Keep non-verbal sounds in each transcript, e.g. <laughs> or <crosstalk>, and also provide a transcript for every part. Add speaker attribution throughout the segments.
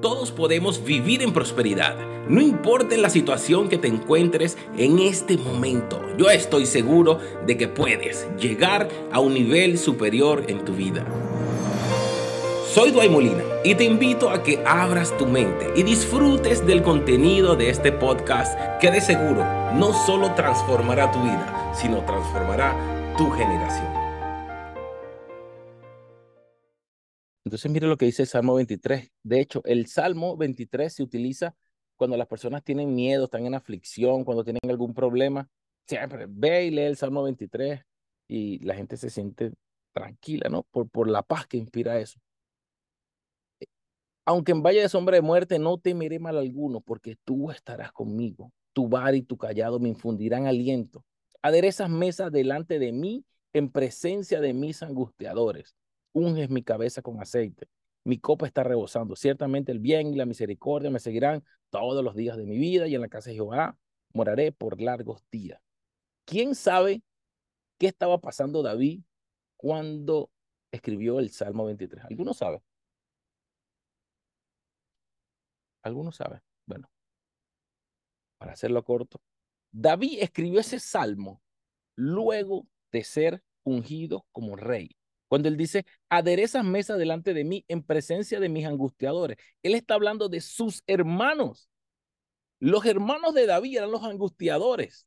Speaker 1: Todos podemos vivir en prosperidad, no importa la situación que te encuentres en este momento. Yo estoy seguro de que puedes llegar a un nivel superior en tu vida. Soy Duay Molina y te invito a que abras tu mente y disfrutes del contenido de este podcast que de seguro no solo transformará tu vida, sino transformará tu generación. Entonces mire lo que dice el Salmo 23. De hecho, el Salmo 23 se utiliza cuando las personas tienen miedo, están en aflicción, cuando tienen algún problema. Siempre ve y lee el Salmo 23 y la gente se siente tranquila, ¿no? Por, por la paz que inspira eso. Aunque en valle de sombra de muerte no temeré mal alguno, porque tú estarás conmigo. Tu bar y tu callado me infundirán aliento. Aderezas mesas delante de mí en presencia de mis angustiadores unges mi cabeza con aceite. Mi copa está rebosando. Ciertamente el bien y la misericordia me seguirán todos los días de mi vida y en la casa de Jehová moraré por largos días. ¿Quién sabe qué estaba pasando David cuando escribió el Salmo 23? ¿Alguno sabe? ¿Alguno sabe? Bueno, para hacerlo corto, David escribió ese salmo luego de ser ungido como rey. Cuando él dice, aderezas mesa delante de mí en presencia de mis angustiadores, él está hablando de sus hermanos. Los hermanos de David eran los angustiadores.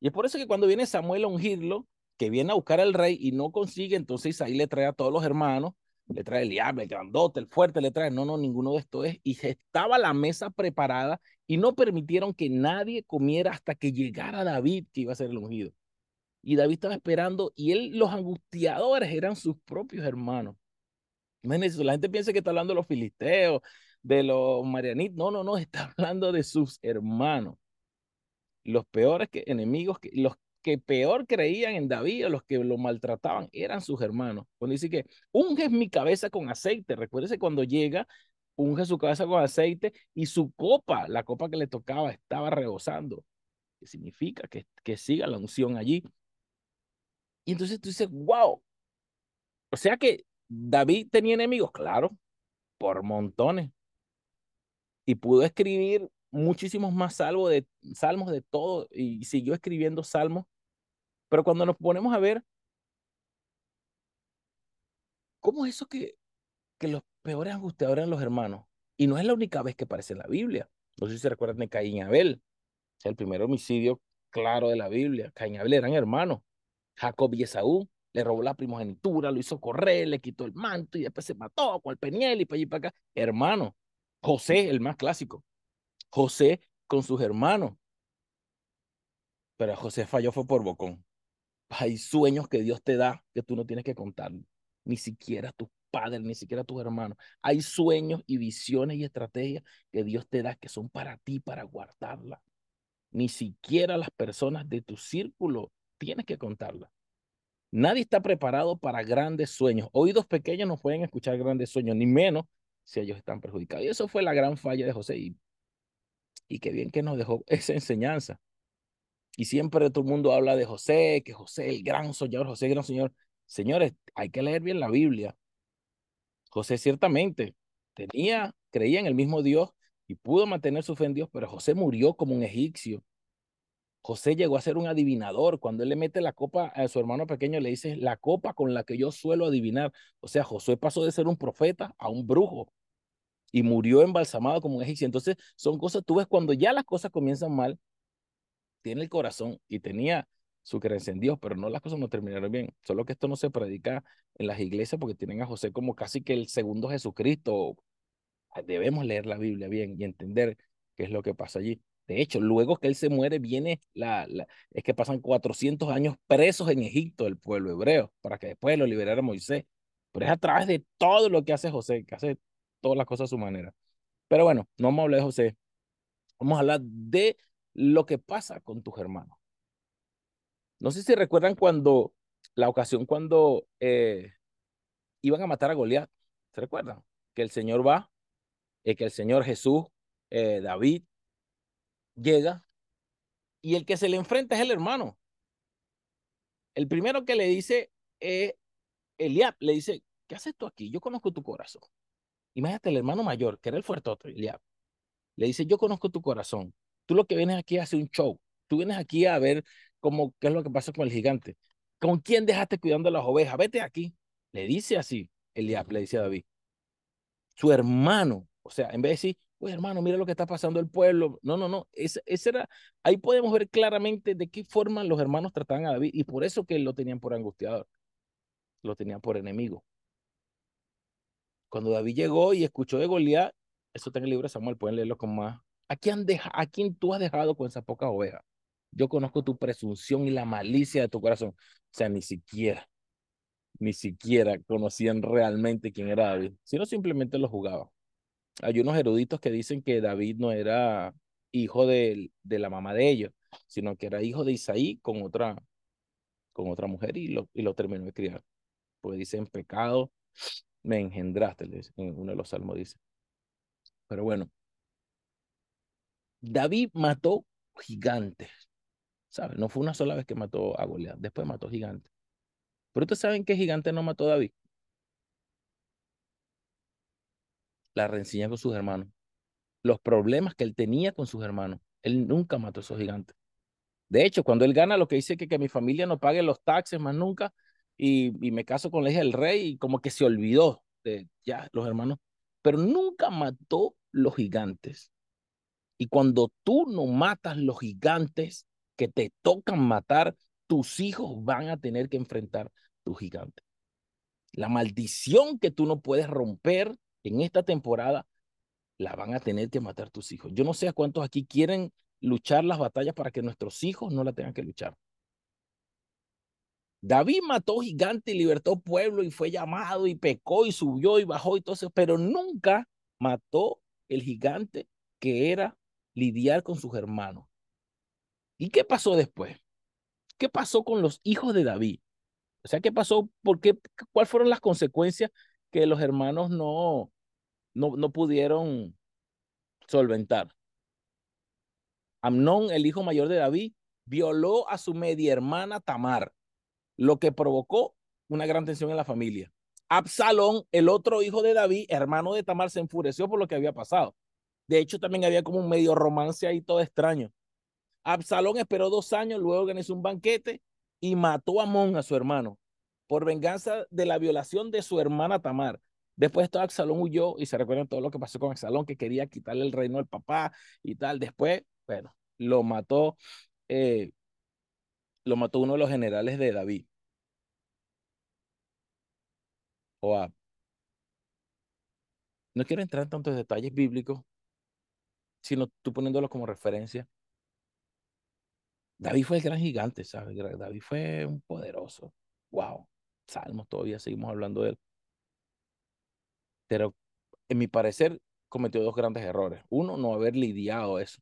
Speaker 1: Y es por eso que cuando viene Samuel a ungirlo, que viene a buscar al rey y no consigue, entonces ahí le trae a todos los hermanos, le trae el diablo, el grandote, el fuerte, le trae, no, no, ninguno de estos es. Y estaba la mesa preparada y no permitieron que nadie comiera hasta que llegara David, que iba a ser el ungido. Y David estaba esperando y él, los angustiadores eran sus propios hermanos. Imagínense, la gente piensa que está hablando de los filisteos, de los marianitos. No, no, no, <laughs> está hablando de sus hermanos. Los peores que, enemigos, que, los que peor creían en David, los que lo maltrataban, eran sus hermanos. Cuando dice que unges mi cabeza con aceite, recuérdese cuando llega, unge su cabeza con aceite y su copa, la copa que le tocaba, estaba rebosando. ¿Qué significa? Que, que siga la unción allí. Y entonces tú dices, wow. O sea que David tenía enemigos, claro, por montones. Y pudo escribir muchísimos más salmos de, salmos de todo y siguió escribiendo salmos. Pero cuando nos ponemos a ver, ¿cómo es eso que, que los peores angustiadores eran los hermanos? Y no es la única vez que aparece en la Biblia. No sé si se recuerdan de Caín y Abel. el primer homicidio claro de la Biblia. Caín y Abel eran hermanos. Jacob y Esaú, le robó la primogenitura, lo hizo correr, le quitó el manto y después se mató con el peniel y para allí y para acá. Hermano, José, el más clásico. José con sus hermanos. Pero José falló fue por bocón. Hay sueños que Dios te da que tú no tienes que contar. Ni siquiera tus padres, ni siquiera tus hermanos. Hay sueños y visiones y estrategias que Dios te da que son para ti, para guardarla. Ni siquiera las personas de tu círculo tienes que contarla. Nadie está preparado para grandes sueños. Oídos pequeños no pueden escuchar grandes sueños, ni menos si ellos están perjudicados. Y eso fue la gran falla de José. Y, qué bien que nos dejó <laughs> esa enseñanza. Y siempre todo el mundo habla de José, que José, el gran soñador, José, el gran señor. Señores, hay que leer bien la Biblia. José ciertamente tenía, creía en el mismo Dios y pudo mantener su fe en Dios, pero José murió como un egipcio. José llegó a ser un adivinador. Cuando él le mete la copa a su hermano pequeño, le dice, la copa con la que yo suelo adivinar. O sea, José pasó de ser un profeta a un brujo y murió embalsamado como un egipcio. Entonces, son cosas, tú ves, cuando ya las cosas comienzan mal, tiene el corazón y tenía su creencia en Dios, pero no las cosas no terminaron bien. Solo que esto no se predica en las iglesias porque tienen a José como casi que el segundo Jesucristo. Debemos leer la Biblia bien y entender qué es lo que pasa allí. De hecho, luego que él se muere, viene la, es que pasan 400 años presos en Egipto el pueblo hebreo, para que después lo liberara Moisés. Pero es a través de todo lo que hace José, que hace todas las cosas a su manera. Pero bueno, no vamos a hablar de José. Vamos a hablar de lo que pasa con tus hermanos. No sé si recuerdan cuando, la ocasión cuando eh, iban a matar a Goliat. ¿Se recuerdan? Que el Señor va, y que el Señor Jesús, eh, David, llega y el que se le enfrenta es el hermano. El primero que le dice es Eliab, le dice, ¿qué haces tú aquí? Yo conozco tu corazón. Imagínate el hermano mayor, que era el fuertote, Eliab. Le dice, yo conozco tu corazón. Tú lo que vienes aquí a hacer un show. Tú vienes aquí a ver cómo, qué es lo que pasa con el gigante. ¿Con quién dejaste cuidando las ovejas? Vete aquí. Le dice así, Eliab, le dice a David. Su hermano, o sea, en vez de decir, oye hermano, mira lo que está pasando el pueblo. No, no, no. Ese, ese era, ahí podemos ver claramente de qué forma los hermanos trataban a David y por eso que lo tenían por angustiador. Lo tenían por enemigo. Cuando David llegó y escuchó de Goliat, eso está en el libro de Samuel, pueden leerlo con más. ¿A quién, deja, ¿A quién tú has dejado con esa poca oveja? Yo conozco tu presunción y la malicia de tu corazón. O sea, ni siquiera, ni siquiera conocían realmente quién era David, sino simplemente lo jugaban. Hay unos eruditos que dicen que David no era hijo de, la mamá de ellos, sino que era hijo de Isaí con otra, con otra mujer y lo, y lo terminó de criar. Pues dicen pecado me engendraste, en uno de los salmos dice. Pero bueno, David mató gigantes, ¿sabes? No fue una sola vez que mató a Goliat, después mató gigantes. Pero ustedes saben qué gigante no mató David. La rencilla con sus hermanos. Los problemas que él tenía con sus hermanos. Él nunca mató a esos gigantes. De hecho, cuando él gana, lo que dice que, que mi familia no pague los taxes más nunca, y, me caso con la hija del rey y como que se olvidó de ya los hermanos, pero nunca mató los gigantes. Y cuando tú no matas los gigantes que te tocan matar, tus hijos van a tener que enfrentar tu gigante. La maldición que tú no puedes romper en esta temporada, la van a tener que matar tus hijos. Yo no sé a cuántos aquí quieren luchar las batallas para que nuestros hijos no la tengan que luchar. David mató gigante y libertó pueblo y fue llamado y pecó y subió y bajó y todo eso, pero nunca mató el gigante que era lidiar con sus hermanos. ¿Y qué pasó después? ¿Qué pasó con los hijos de David? O sea, ¿qué pasó? ¿Por qué? ¿Cuáles fueron las consecuencias que los hermanos no, no, no pudieron solventar? Amnón, el hijo mayor de David, violó a su media hermana Tamar lo que provocó una gran tensión en la familia. Absalón, el otro hijo de David, hermano de Tamar, se enfureció por lo que había pasado. De hecho, también había como un medio romance ahí todo extraño. Absalón esperó dos años, luego organizó un banquete y mató a Amón, a su hermano, por venganza de la violación de su hermana Tamar. Después esto Absalón huyó y se recuerdan todo lo que pasó con Absalón, que quería quitarle el reino al papá y tal. Después, bueno, lo mató, eh, lo mató uno de los generales de David. No quiero entrar en tantos detalles bíblicos, sino tú poniéndolo como referencia. David fue el gran gigante, ¿sabes? David fue un poderoso. Wow. Salmos, todavía seguimos hablando de él. Pero, en mi parecer, cometió dos grandes errores. Uno, no haber lidiado eso.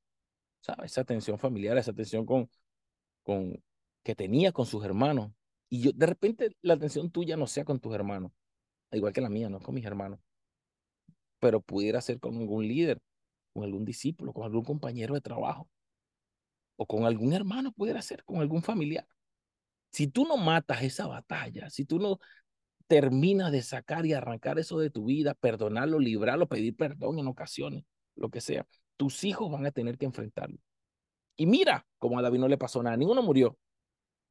Speaker 1: ¿Sabes? Esa tensión familiar, esa tensión con, con, que tenía con sus hermanos. Y yo, de repente, la atención tuya no sea con tus hermanos, igual que la mía, no con mis hermanos, pero pudiera ser con algún líder, con algún discípulo, con algún compañero de trabajo, o con algún hermano, pudiera ser, con algún familiar. Si tú no matas esa batalla, si tú no terminas de sacar y arrancar eso de tu vida, perdonarlo, librarlo, pedir perdón en ocasiones, lo que sea, tus hijos van a tener que enfrentarlo. Y mira, como a David no le pasó nada, ninguno murió.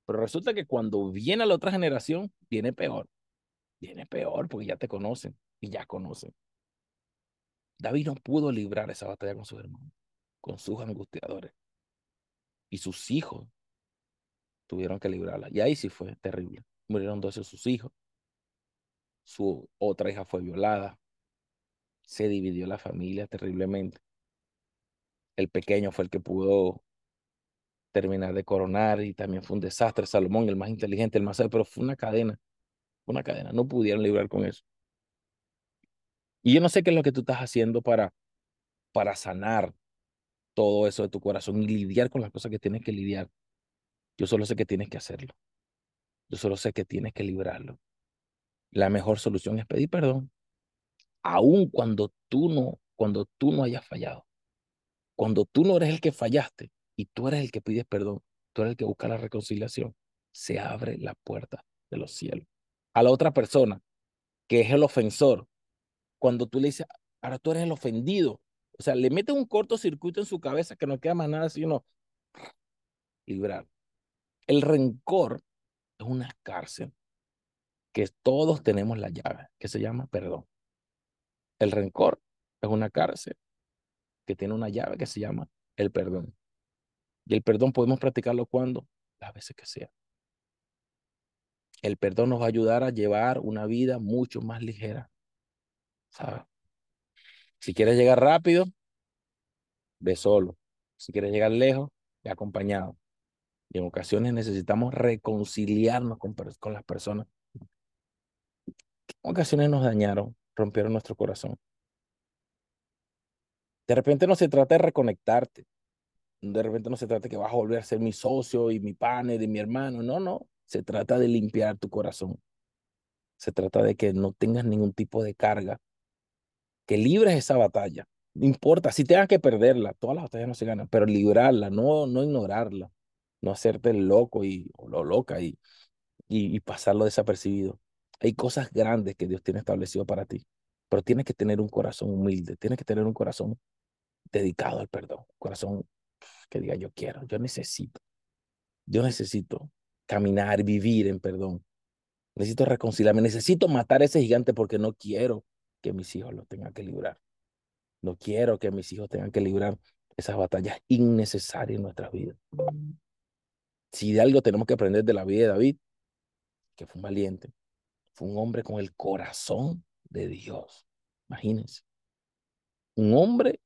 Speaker 1: Pero resulta que cuando viene la otra generación, viene peor viene peor porque ya te conocen y ya conocen. David no pudo librar esa batalla con sus hermanos, con sus angustiadores. Y sus hijos tuvieron que librarla. Y ahí sí fue terrible. Murieron dos de sus hijos. Su otra hija fue violada. Se dividió la familia terriblemente. El pequeño fue el que pudo terminar de coronar y también fue un desastre. Salomón, el más inteligente, el más sabio, pero fue una cadena una cadena, no pudieron librar con eso. Y yo no sé qué es lo que tú estás haciendo para, para sanar todo eso de tu corazón y lidiar con las cosas que tienes que lidiar. Yo solo sé que tienes que hacerlo. Yo solo sé que tienes que librarlo. La mejor solución es pedir perdón, aun cuando tú no, cuando tú no hayas fallado. Cuando tú no eres el que fallaste y tú eres el que pides perdón, tú eres el que busca la reconciliación, se abre la puerta de los cielos a la otra persona, que es el ofensor, cuando tú le dices, ahora tú eres el ofendido. O sea, le metes un cortocircuito en su cabeza que no queda más nada sino librar. El rencor es una cárcel que todos tenemos la llave, que se llama perdón. El rencor es una cárcel que tiene una llave que se llama el perdón. Y el perdón podemos practicarlo cuando? Las veces que sea. El perdón nos va a ayudar a llevar una vida mucho más ligera. ¿Sabes? Si quieres llegar rápido, ve solo. Si quieres llegar lejos, ve acompañado. Y en ocasiones necesitamos reconciliarnos con, con las personas. En ocasiones nos dañaron, rompieron nuestro corazón. De repente no se trata de reconectarte. De repente no se trata de que vas a volver a ser mi socio y mi pane de mi hermano. No, no. Se trata de limpiar tu corazón. Se trata de que no tengas ningún tipo de carga. Que libres esa batalla. No importa, si tengas que perderla, todas las batallas no se ganan, pero librarla, no, no ignorarla, no hacerte loco y, lo loca y, y, y pasarlo desapercibido. Hay cosas grandes que Dios tiene establecido para ti, pero tienes que tener un corazón humilde, tienes que tener un corazón dedicado al perdón, un corazón que diga yo quiero, yo necesito, yo necesito caminar, vivir en perdón. Necesito reconciliarme, necesito matar a ese gigante porque no quiero que mis hijos lo tengan que librar. No quiero que mis hijos tengan que librar esas batallas innecesarias en nuestras vidas. Si de algo tenemos que aprender de la vida de David, que fue un valiente, fue un hombre con el corazón de Dios. Imagínense. Un hombre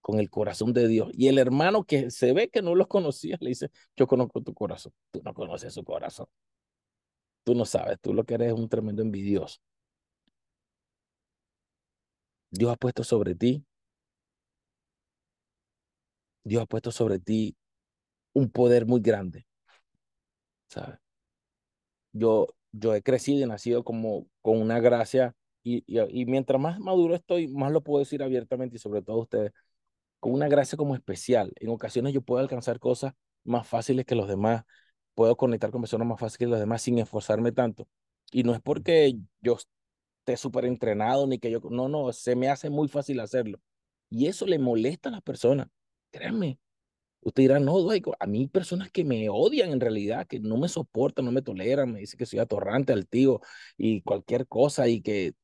Speaker 1: con el corazón de Dios. Y el hermano que se ve que no los conocía, le dice, yo conozco tu corazón. Tú no conoces su corazón. Tú no sabes, tú lo que eres es un tremendo envidioso. Dios ha puesto sobre ti, Dios ha puesto sobre ti un poder muy grande. Yo, yo he crecido y nacido como con una gracia y, y, y mientras más maduro estoy, más lo puedo decir abiertamente y sobre todo ustedes con una gracia como especial. En ocasiones yo puedo alcanzar cosas más fáciles que los demás, puedo conectar con personas más fáciles que los demás sin esforzarme tanto. Y no es porque yo esté súper entrenado ni que yo, no, no, se me hace muy fácil hacerlo. Y eso le molesta a las personas. Créanme. Usted dirá, no, a mí personas que me odian en realidad, que no me soportan, no me toleran, me dicen que soy atorrante, altivo y cualquier cosa y que,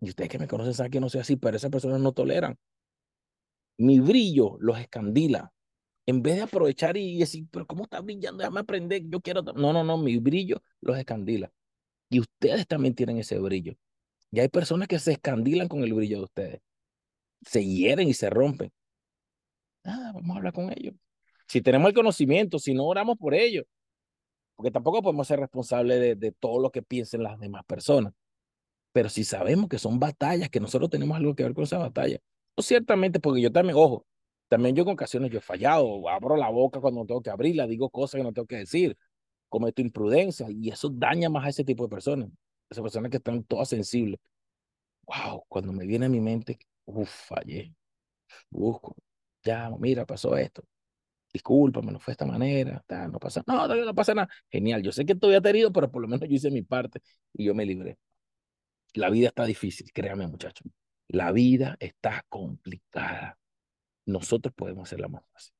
Speaker 1: y ustedes que me conocen saben que no soy así, pero esas personas no toleran mi brillo los escandila. En vez de aprovechar y decir, pero ¿cómo está brillando? Déjame aprender, yo quiero... No, no, no, mi brillo los escandila. Y ustedes también tienen ese brillo. Y hay personas que se escandilan con el brillo de ustedes. Se hieren y se rompen. Ah, vamos a hablar con ellos. Si tenemos el conocimiento, si no oramos por ellos. Porque tampoco podemos ser responsables de, de todo lo que piensen las demás personas. Pero si sabemos que son batallas, que nosotros tenemos algo que ver con esa batalla, ciertamente, porque yo también, ojo, también yo en ocasiones yo he fallado, abro la boca cuando no tengo que abrirla, digo cosas que no tengo que decir, cometo imprudencia y eso daña más a ese tipo de personas, esas personas que están todas sensibles. Wow, cuando me viene a mi mente, uff, fallé, busco, ya, mira, pasó esto, discúlpame, no fue de esta manera, no pasa, no, no pasa nada, genial, yo sé que estoy aterido, pero por lo menos yo hice mi parte y yo me libré. La vida está difícil, créame muchachos. La vida está complicada. Nosotros podemos hacerla más fácil.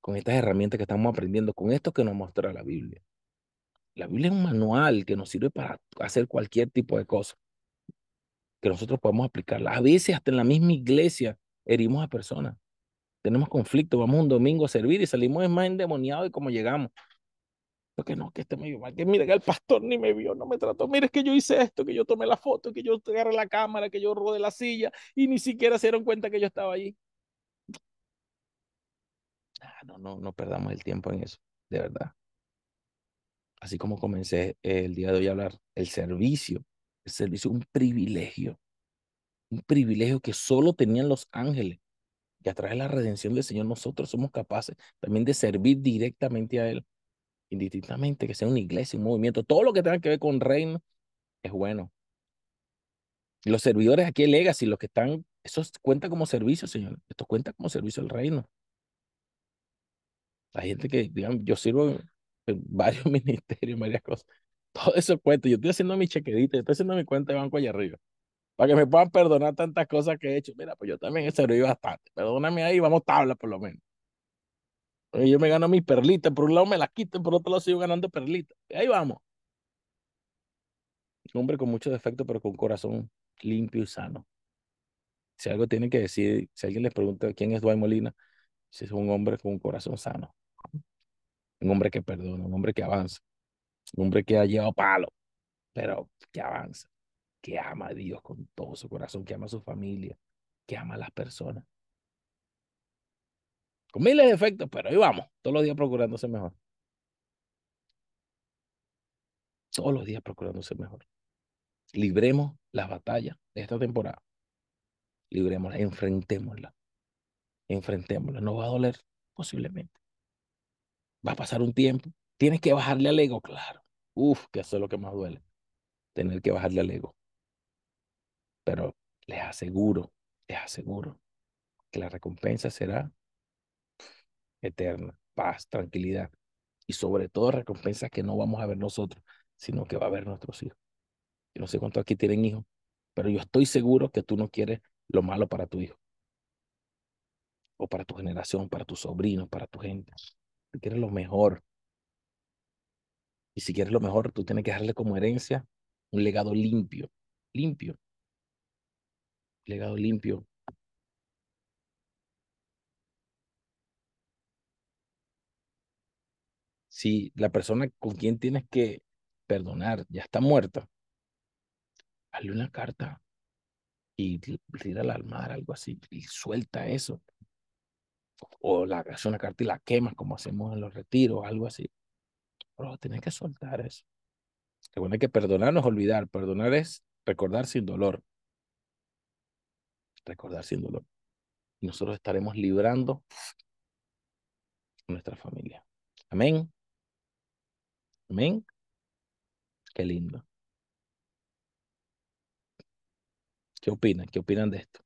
Speaker 1: Con estas herramientas que estamos aprendiendo, con esto que nos muestra la Biblia. La Biblia es un manual que nos sirve para hacer cualquier tipo de cosa. Que nosotros podemos aplicarla. A veces hasta en la misma iglesia herimos a personas. Tenemos conflicto, vamos un domingo a servir y salimos más endemoniados de cómo llegamos que no, que este me vio mal, que mira que el pastor ni me vio, no me trató, mire que yo hice esto, que yo tomé la foto, que yo agarré la cámara, que yo rodé la silla y ni siquiera se dieron cuenta que yo estaba allí. Ah, no, no, no perdamos el tiempo en eso, de verdad. Así como comencé el día de hoy a hablar, el servicio, el servicio es un privilegio, un privilegio que solo tenían los ángeles. Y a través de la redención del Señor nosotros somos capaces también de servir directamente a Él indistintamente que sea una iglesia, un movimiento, todo lo que tenga que ver con reino es bueno. Los servidores aquí en Legacy, los que están, eso cuenta como servicio, señor. Esto cuenta como servicio al reino. La gente que, digamos, yo sirvo en, varios <laughs> ministerios, varias cosas. Todo eso cuenta. Yo estoy haciendo mi chequedita, yo estoy haciendo mi cuenta de banco allá arriba. Para que me puedan perdonar tantas cosas que he hecho. Mira, pues yo también he servido bastante. Perdóname ahí, vamos tabla por lo menos. Yo me gano mis perlitas, por un lado me las quito, por otro lado sigo ganando perlitas. Y ahí vamos. Un hombre con muchos defectos, pero con corazón limpio y sano. Si algo tienen que decir, si alguien les pregunta quién es Dwight Molina, si es un hombre con un corazón sano. Un hombre que perdona, un hombre que avanza, un hombre que ha llevado palo, pero que avanza, que ama a Dios con todo su corazón, que ama a su familia, que ama a las personas. Con miles de defectos, pero ahí vamos, todos los días procurándose mejor. Todos los días procurándose mejor. Libremos las batallas de esta temporada. Librémoslas, enfrentémoslas. Enfrentémoslas. No va a doler, posiblemente. Va a pasar un tiempo. Tienes que bajarle al ego, claro. Uf, que eso es lo que más duele. Tener que bajarle al ego. Pero les aseguro, les aseguro que la recompensa será eterna, paz, tranquilidad y sobre todo recompensas que no vamos a ver nosotros, sino que va a ver nuestros hijos. Yo no sé cuántos aquí tienen hijos, pero yo estoy seguro que tú no quieres lo malo para tu hijo o para tu generación, para tus sobrinos, para tu gente. Tú quieres lo mejor. Y si quieres lo mejor, tú tienes que darle como herencia un legado limpio, limpio. Legado limpio. Si la persona con quien tienes que perdonar ya está muerta, hazle una carta y tírala al mar, algo así, y suelta eso. O la una carta y la quemas, como hacemos en los retiros, algo así. Pero tienes que soltar eso. Recuerda que perdonar no es olvidar, perdonar es recordar sin dolor. Recordar sin dolor. Y nosotros estaremos librando nuestra familia. Amén. Amén. Qué lindo. ¿Qué opinan? ¿Qué opinan de esto?